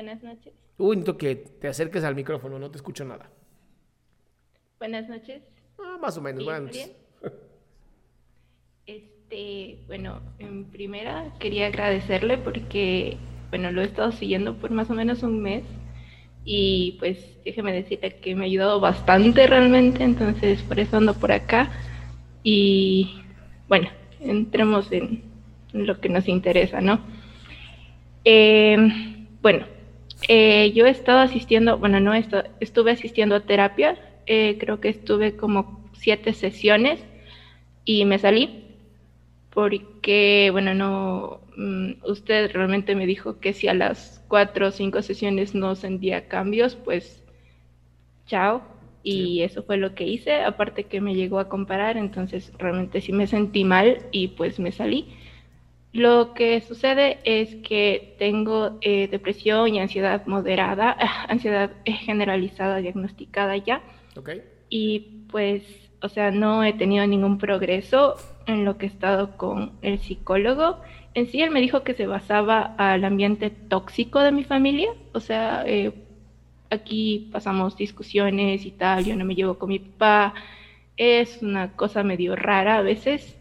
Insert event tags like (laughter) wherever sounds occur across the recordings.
Buenas noches. Uy, necesito que te acerques al micrófono, no te escucho nada. Buenas noches. Ah, más o menos, ¿Sí, bueno. está bien? (laughs) Este, bueno, en primera quería agradecerle porque, bueno, lo he estado siguiendo por más o menos un mes y pues déjeme decirle que me ha ayudado bastante realmente, entonces por eso ando por acá y bueno, entremos en lo que nos interesa, ¿no? Eh, bueno, eh, yo he estado asistiendo, bueno, no estuve asistiendo a terapia, eh, creo que estuve como siete sesiones y me salí porque, bueno, no, mm, usted realmente me dijo que si a las cuatro o cinco sesiones no sentía cambios, pues chao. Y eso fue lo que hice, aparte que me llegó a comparar, entonces realmente sí me sentí mal y pues me salí. Lo que sucede es que tengo eh, depresión y ansiedad moderada, (laughs) ansiedad generalizada diagnosticada ya. Ok. Y pues, o sea, no he tenido ningún progreso en lo que he estado con el psicólogo. En sí, él me dijo que se basaba al ambiente tóxico de mi familia. O sea, eh, aquí pasamos discusiones y tal, yo no me llevo con mi papá. Es una cosa medio rara a veces.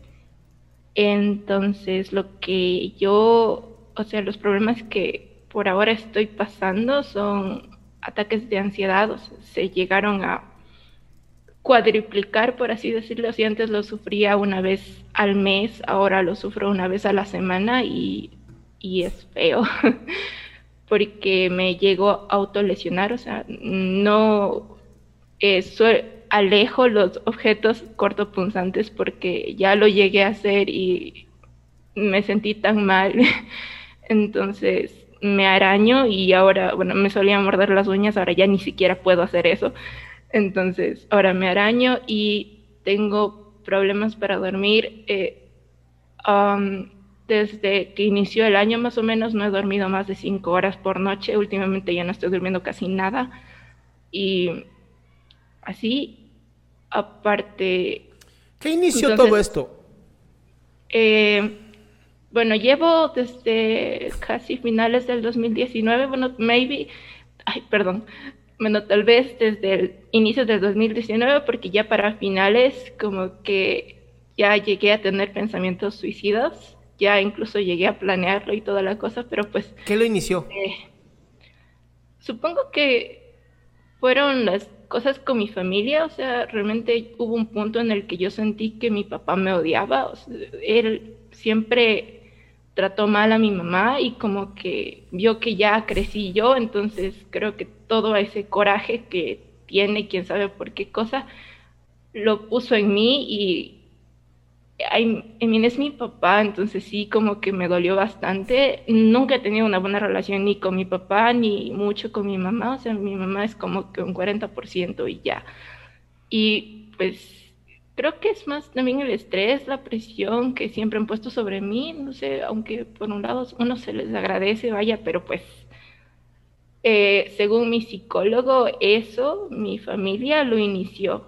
Entonces, lo que yo, o sea, los problemas que por ahora estoy pasando son ataques de ansiedad, o sea, se llegaron a cuadriplicar, por así decirlo. Si antes lo sufría una vez al mes, ahora lo sufro una vez a la semana y, y es feo, (laughs) porque me llego a autolesionar, o sea, no eh, alejo los objetos cortopunzantes porque ya lo llegué a hacer y me sentí tan mal. (laughs) Entonces me araño y ahora, bueno, me solía morder las uñas, ahora ya ni siquiera puedo hacer eso. Entonces, ahora me araño y tengo problemas para dormir. eh, um, desde que inició el año más o menos no he dormido más de cinco horas por noche. Últimamente ya no estoy durmiendo casi nada. Y así, aparte, ¿Qué inició Entonces- todo esto? eh, bueno, llevo desde casi finales del 2019, bueno, maybe, ay, perdón, bueno, tal vez desde el inicio del 2019, porque ya para finales como que ya llegué a tener pensamientos suicidas, ya incluso llegué a planearlo y toda la cosa, pero pues ¿Qué lo inició? Supongo que fueron las cosas con mi familia, o sea, realmente hubo un punto en el que yo sentí que mi papá me odiaba, él siempre trató mal a mi mamá y como que vio que ya crecí yo, entonces creo que todo ese coraje que tiene, quién sabe por qué cosa, lo puso en mí y Mean, es mi papá, entonces sí, como que me dolió bastante. Nunca he tenido una buena relación ni con mi papá, ni mucho con mi mamá. O sea, mi mamá es como que un 40% y ya. Y pues creo que es más también el estrés, la presión que siempre han puesto sobre mí. No sé, aunque por un lado uno se les agradece, vaya, pero pues Eh, según mi psicólogo, eso mi familia lo inició.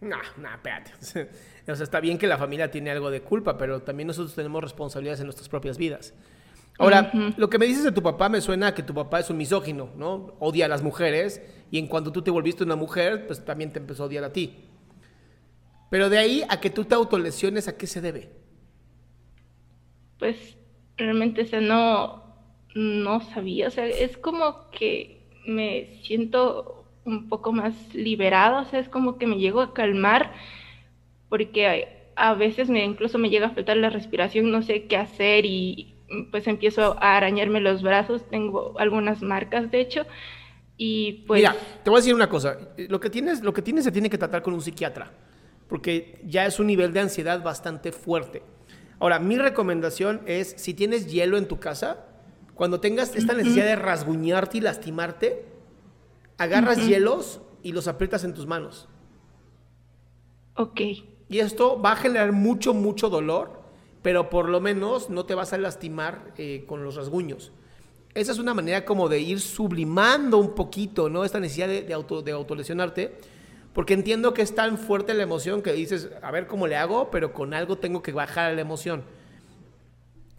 No, no, espérate. O sea, está bien que la familia tiene algo de culpa, pero también nosotros tenemos responsabilidades en nuestras propias vidas. Ahora, lo que me dices de tu papá me suena a que tu papá es un misógino, ¿no? Odia a las mujeres y en cuanto tú te volviste una mujer, pues también te empezó a odiar a ti. Pero de ahí a que tú te autolesiones, ¿a qué se debe? Pues realmente, o sea, no, no sabía, o sea, es como que me siento un poco más liberada, o sea, es como que me llego a calmar porque a veces me incluso me llega a faltar la respiración, no sé qué hacer y pues empiezo a arañarme los brazos, tengo algunas marcas de hecho y pues Mira, te voy a decir una cosa, lo que tienes lo que tienes se tiene que tratar con un psiquiatra, porque ya es un nivel de ansiedad bastante fuerte. Ahora, mi recomendación es si tienes hielo en tu casa, cuando tengas esta necesidad de rasguñarte y lastimarte, agarras hielos y los aprietas en tus manos. ok, Y esto va a generar mucho, mucho dolor, pero por lo menos no te vas a lastimar eh, con los rasguños. Esa es una manera como de ir sublimando un poquito, ¿no? Esta necesidad de, de, auto, de autolesionarte, porque entiendo que es tan fuerte la emoción que dices, a ver cómo le hago, pero con algo tengo que bajar la emoción.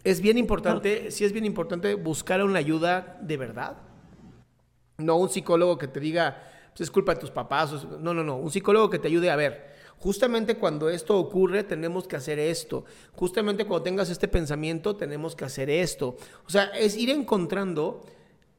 Es bien importante, sí es bien importante buscar una ayuda de verdad. No un psicólogo que te diga, pues es culpa de tus papás. No, no, no. Un psicólogo que te ayude a ver. Justamente cuando esto ocurre, tenemos que hacer esto. Justamente cuando tengas este pensamiento, tenemos que hacer esto. O sea, es ir encontrando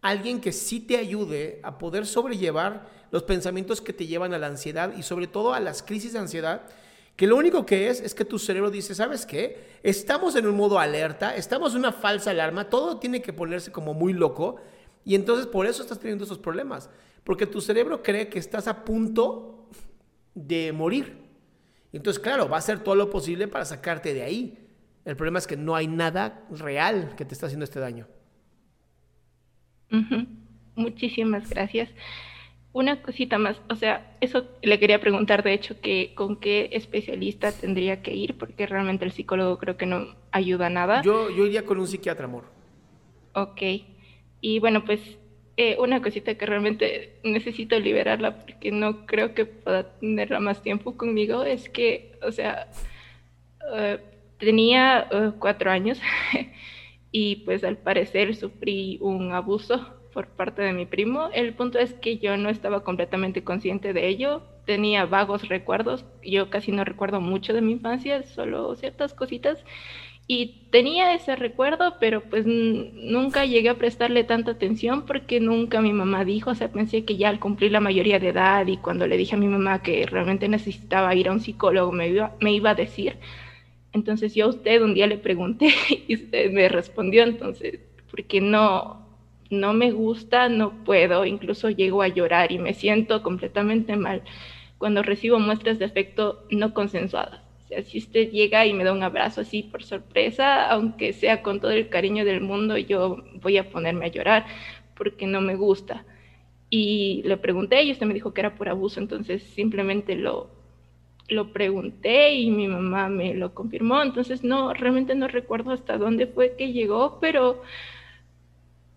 alguien que sí te ayude a poder sobrellevar los pensamientos que te llevan a la ansiedad y sobre todo a las crisis de ansiedad, que lo único que es es que tu cerebro dice, ¿sabes qué? Estamos en un modo alerta, estamos en una falsa alarma, todo tiene que ponerse como muy loco y entonces por eso estás teniendo esos problemas, porque tu cerebro cree que estás a punto de morir. Entonces, claro, va a hacer todo lo posible para sacarte de ahí. El problema es que no hay nada real que te está haciendo este daño. Muchísimas gracias. Una cosita más, o sea, eso le quería preguntar, de hecho, que con qué especialista tendría que ir, porque realmente el psicólogo creo que no ayuda nada. Yo, yo iría con un psiquiatra, amor. Ok. Y bueno, pues eh, una cosita que realmente necesito liberarla porque no creo que pueda tenerla más tiempo conmigo es que, o sea, eh, tenía eh, cuatro años (laughs) y pues al parecer sufrí un abuso por parte de mi primo. El punto es que yo no estaba completamente consciente de ello, tenía vagos recuerdos, yo casi no recuerdo mucho de mi infancia, solo ciertas cositas. Y tenía ese recuerdo, pero pues nunca llegué a prestarle tanta atención porque nunca mi mamá dijo, o sea, pensé que ya al cumplir la mayoría de edad y cuando le dije a mi mamá que realmente necesitaba ir a un psicólogo me iba, me iba a decir. Entonces yo a usted un día le pregunté (laughs) y usted me respondió, entonces, porque no, no me gusta, no puedo, incluso llego a llorar y me siento completamente mal cuando recibo muestras de afecto no consensuadas. Si usted llega y me da un abrazo así por sorpresa, aunque sea con todo el cariño del mundo, yo voy a ponerme a llorar porque no me gusta. Y le pregunté y usted me dijo que era por abuso, entonces simplemente lo, lo pregunté y mi mamá me lo confirmó, entonces no, realmente no recuerdo hasta dónde fue que llegó, pero,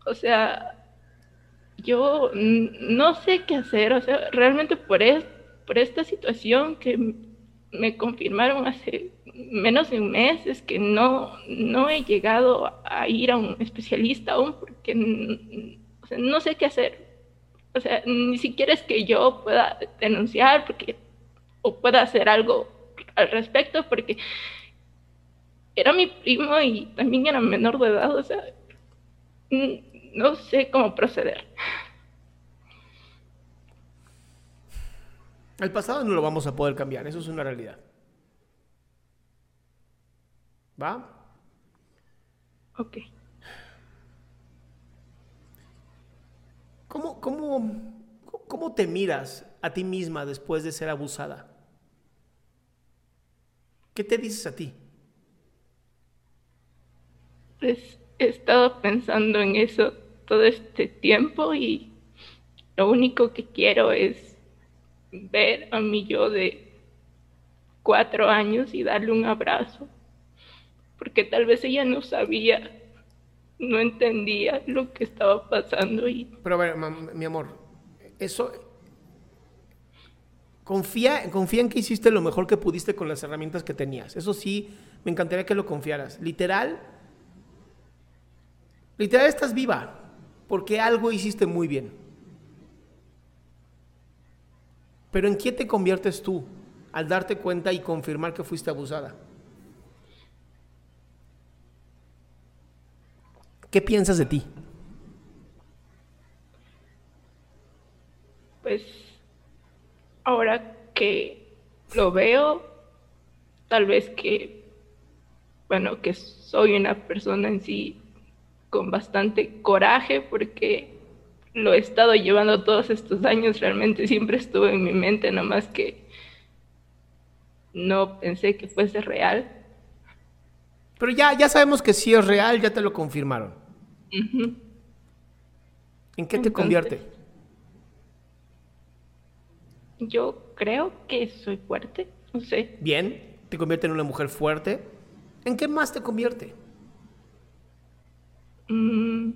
o sea, yo no sé qué hacer, o sea, realmente por, es, por esta situación que me confirmaron hace menos de un mes, es que no, no he llegado a- ir a un especialista aún porque no sé qué hacer. O sea, ni siquiera es que yo pueda denunciar porque, o pueda hacer algo al respecto porque era mi primo y también era menor de edad, o sea, no sé cómo proceder. El pasado no lo vamos a poder cambiar, eso es una realidad. ¿Va? Ok. ¿Cómo, cómo, ¿Cómo te miras a ti misma después de ser abusada? ¿Qué te dices a ti? Pues he estado pensando en eso todo este tiempo y lo único que quiero es ver a mi yo de cuatro años y darle un abrazo, porque tal vez ella no sabía no entendía lo que estaba pasando y Pero a ver, mi amor, eso... Confía, confía en que hiciste lo mejor que pudiste con las herramientas que tenías. Eso sí, me encantaría que lo confiaras. Literal, literal estás viva, porque algo hiciste muy bien. Pero ¿en qué te conviertes tú al darte cuenta y confirmar que fuiste abusada? ¿Qué piensas de ti? pues ahora que lo veo, tal vez que, bueno, que soy una persona en sí con bastante coraje porque lo he estado llevando todos estos años, realmente siempre estuvo en mi mente, nomás que no pensé que fuese real. Pero ya, ya sabemos que sí es real, ya te lo confirmaron. ¿En qué te Entonces- convierte? Yo creo que soy fuerte, no sé. Bien, te convierte en una mujer fuerte. ¿En qué más te convierte? Mm.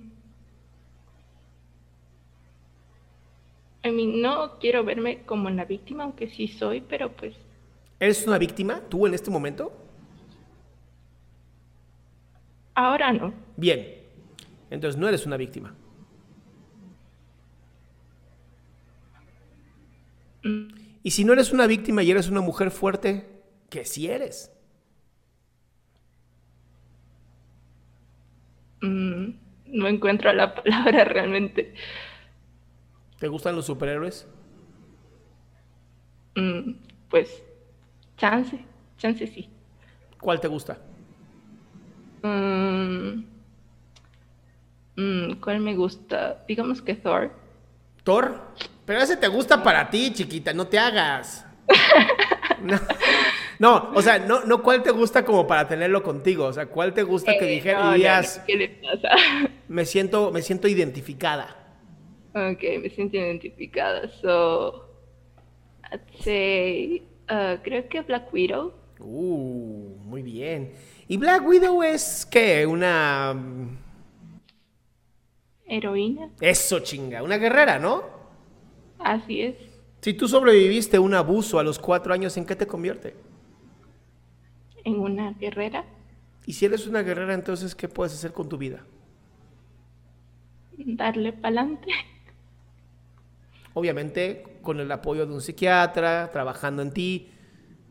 I mean, no quiero verme como la víctima, aunque sí soy, pero pues ¿Eres una víctima tú en este momento? ahora no. Bien, entonces no eres una víctima. Y si no eres una víctima y eres una mujer fuerte, ¿qué si eres? Mm, no encuentro la palabra realmente. ¿Te gustan los superhéroes? Mm, pues, chance, chance sí. ¿Cuál te gusta? Mm, mm, ¿Cuál me gusta? Digamos que Thor. ¿Thor? Pero ese te gusta para ti, chiquita, no te hagas. (laughs) No, no, o sea, no, no cuál te gusta como para tenerlo contigo, o sea, cuál te gusta que Eh, dijera- no, no, ¿Qué le pasa? me siento, me siento identificada. Ok, me siento identificada. So, I'd say, uh, creo que Black Widow. Uh, muy bien. ¿Y Black Widow es qué? Una... Heroína. Eso, chinga, una guerrera, ¿no? Así es. Si tú sobreviviste a un abuso a los cuatro años, ¿en qué te convierte? En una guerrera. Y si eres una guerrera, entonces, ¿qué puedes hacer con tu vida? Darle pa'lante. Obviamente, con el apoyo de un psiquiatra, trabajando en ti.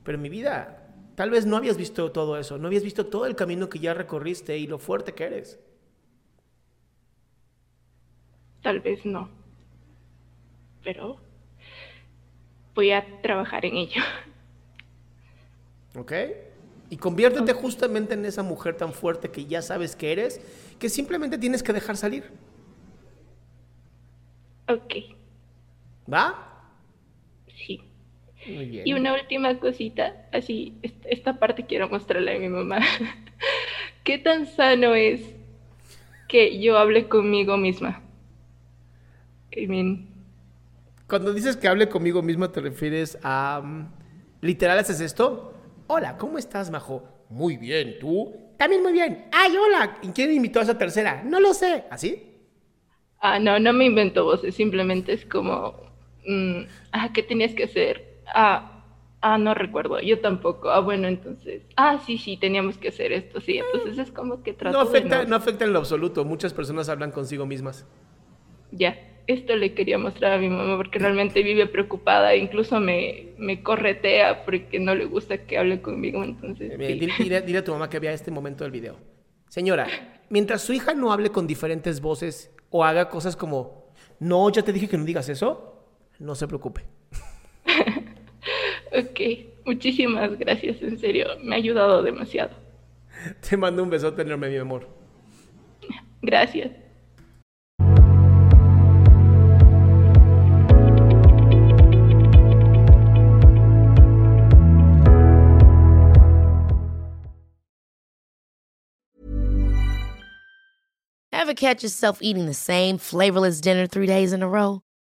Pero en mi vida, tal vez no habías visto todo eso, no habías visto todo el camino que ya recorriste y lo fuerte que eres. Tal vez no. Pero voy a trabajar en ello. ¿Ok? Y conviértete justamente en esa mujer tan fuerte que ya sabes que eres, que simplemente tienes que dejar salir. Ok, ¿Va? sí. Muy bien. Y una última cosita, así, est- esta parte quiero mostrarle a mi mamá. (laughs) ¿Qué tan sano es que yo hable conmigo misma? I mean, Cuando dices que hable conmigo misma, ¿te refieres a... mm, literal haces esto? Hola, ¿cómo estás, Majo? Muy bien, ¿tú? También muy bien. ¡Ay, hola! ¿Y quién invitó a esa tercera? No lo sé. ¿Así? ah, no, no me invento voces, simplemente es como, mm, ah, ¿qué tenías que hacer? Ah, ah, no recuerdo, yo tampoco. Ah, bueno, entonces, ah, sí, sí, teníamos que hacer esto, sí. Entonces es como que trato No de afecta, no afecta en lo absoluto. Muchas personas hablan consigo mismas. Ya, esto le quería mostrar a mi mamá porque realmente vive preocupada, incluso me, me corretea porque no le gusta que hable conmigo, entonces Eh, sí. Dile, dile- dile a tu mamá que vea este momento del video. Señora, mientras su hija no hable con diferentes voces o haga cosas como, no, ya te dije que no digas eso, no se preocupe. (laughs) Ok, muchísimas gracias, en serio, me ha ayudado demasiado. Te mando un besote enorme, mi amor. Gracias. Ever catch yourself eating the same flavorless dinner three days in a row?